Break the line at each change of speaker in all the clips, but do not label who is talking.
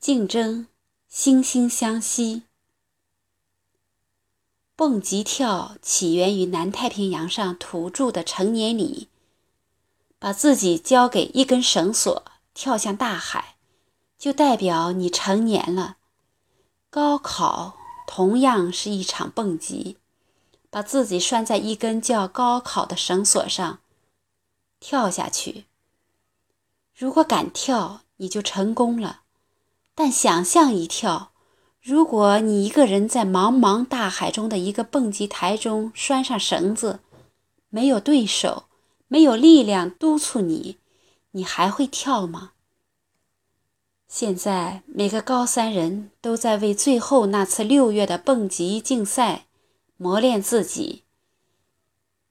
竞争，惺惺相惜。蹦极跳起源于南太平洋上土著的成年礼，把自己交给一根绳索，跳向大海，就代表你成年了。高考同样是一场蹦极，把自己拴在一根叫高考的绳索上，跳下去。如果敢跳，你就成功了。但想象一跳，如果你一个人在茫茫大海中的一个蹦极台中拴上绳子，没有对手，没有力量督促你，你还会跳吗？现在每个高三人都在为最后那次六月的蹦极竞赛磨练自己。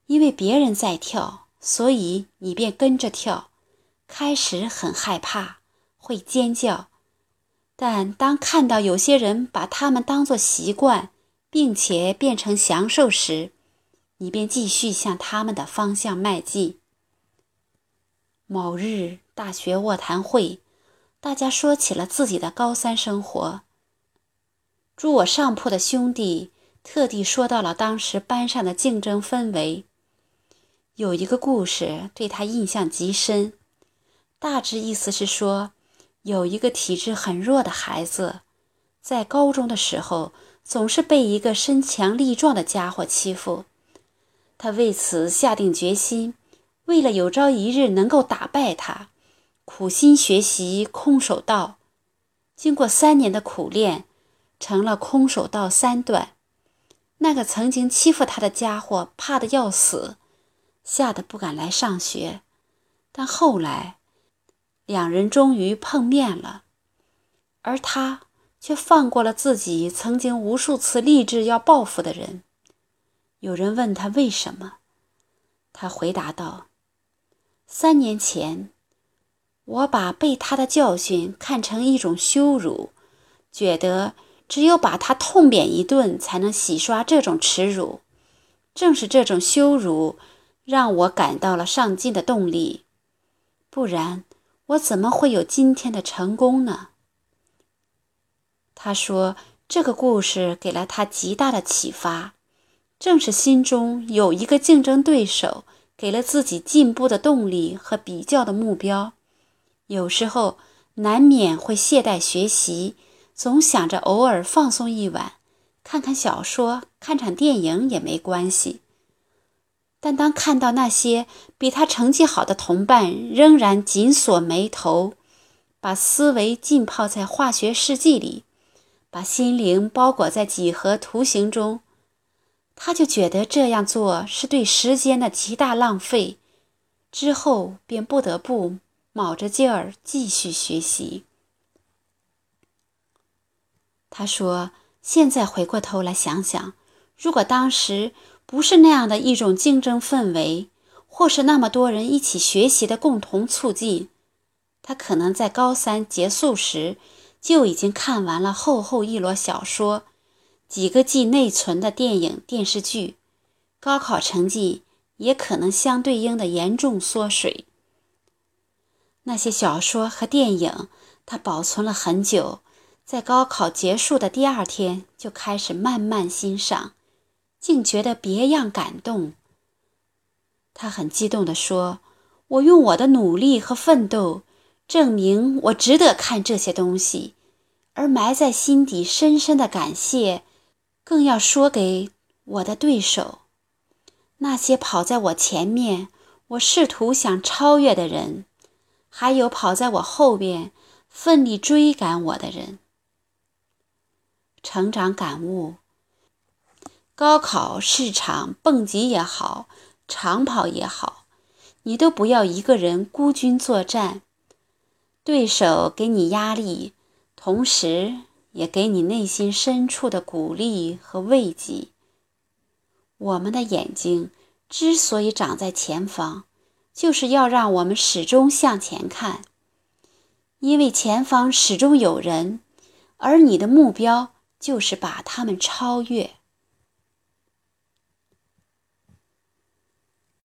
因为别人在跳，所以你便跟着跳。开始很害怕，会尖叫。但当看到有些人把他们当作习惯，并且变成享受时，你便继续向他们的方向迈进。某日大学卧谈会，大家说起了自己的高三生活。住我上铺的兄弟特地说到了当时班上的竞争氛围。有一个故事对他印象极深，大致意思是说。有一个体质很弱的孩子，在高中的时候总是被一个身强力壮的家伙欺负。他为此下定决心，为了有朝一日能够打败他，苦心学习空手道。经过三年的苦练，成了空手道三段。那个曾经欺负他的家伙怕得要死，吓得不敢来上学。但后来。两人终于碰面了，而他却放过了自己曾经无数次立志要报复的人。有人问他为什么，他回答道：“三年前，我把被他的教训看成一种羞辱，觉得只有把他痛扁一顿才能洗刷这种耻辱。正是这种羞辱，让我感到了上进的动力，不然。”我怎么会有今天的成功呢？他说：“这个故事给了他极大的启发，正是心中有一个竞争对手，给了自己进步的动力和比较的目标。有时候难免会懈怠学习，总想着偶尔放松一晚，看看小说、看场电影也没关系。”但当看到那些比他成绩好的同伴仍然紧锁眉头，把思维浸泡在化学试剂里，把心灵包裹在几何图形中，他就觉得这样做是对时间的极大浪费。之后便不得不卯着劲儿继续学习。他说：“现在回过头来想想，如果当时……”不是那样的一种竞争氛围，或是那么多人一起学习的共同促进，他可能在高三结束时就已经看完了厚厚一摞小说，几个 G 内存的电影电视剧，高考成绩也可能相对应的严重缩水。那些小说和电影，他保存了很久，在高考结束的第二天就开始慢慢欣赏。竟觉得别样感动。他很激动地说：“我用我的努力和奋斗，证明我值得看这些东西，而埋在心底深深的感谢，更要说给我的对手，那些跑在我前面，我试图想超越的人，还有跑在我后边，奋力追赶我的人。”成长感悟。高考市场蹦极也好，长跑也好，你都不要一个人孤军作战。对手给你压力，同时也给你内心深处的鼓励和慰藉。我们的眼睛之所以长在前方，就是要让我们始终向前看，因为前方始终有人，而你的目标就是把他们超越。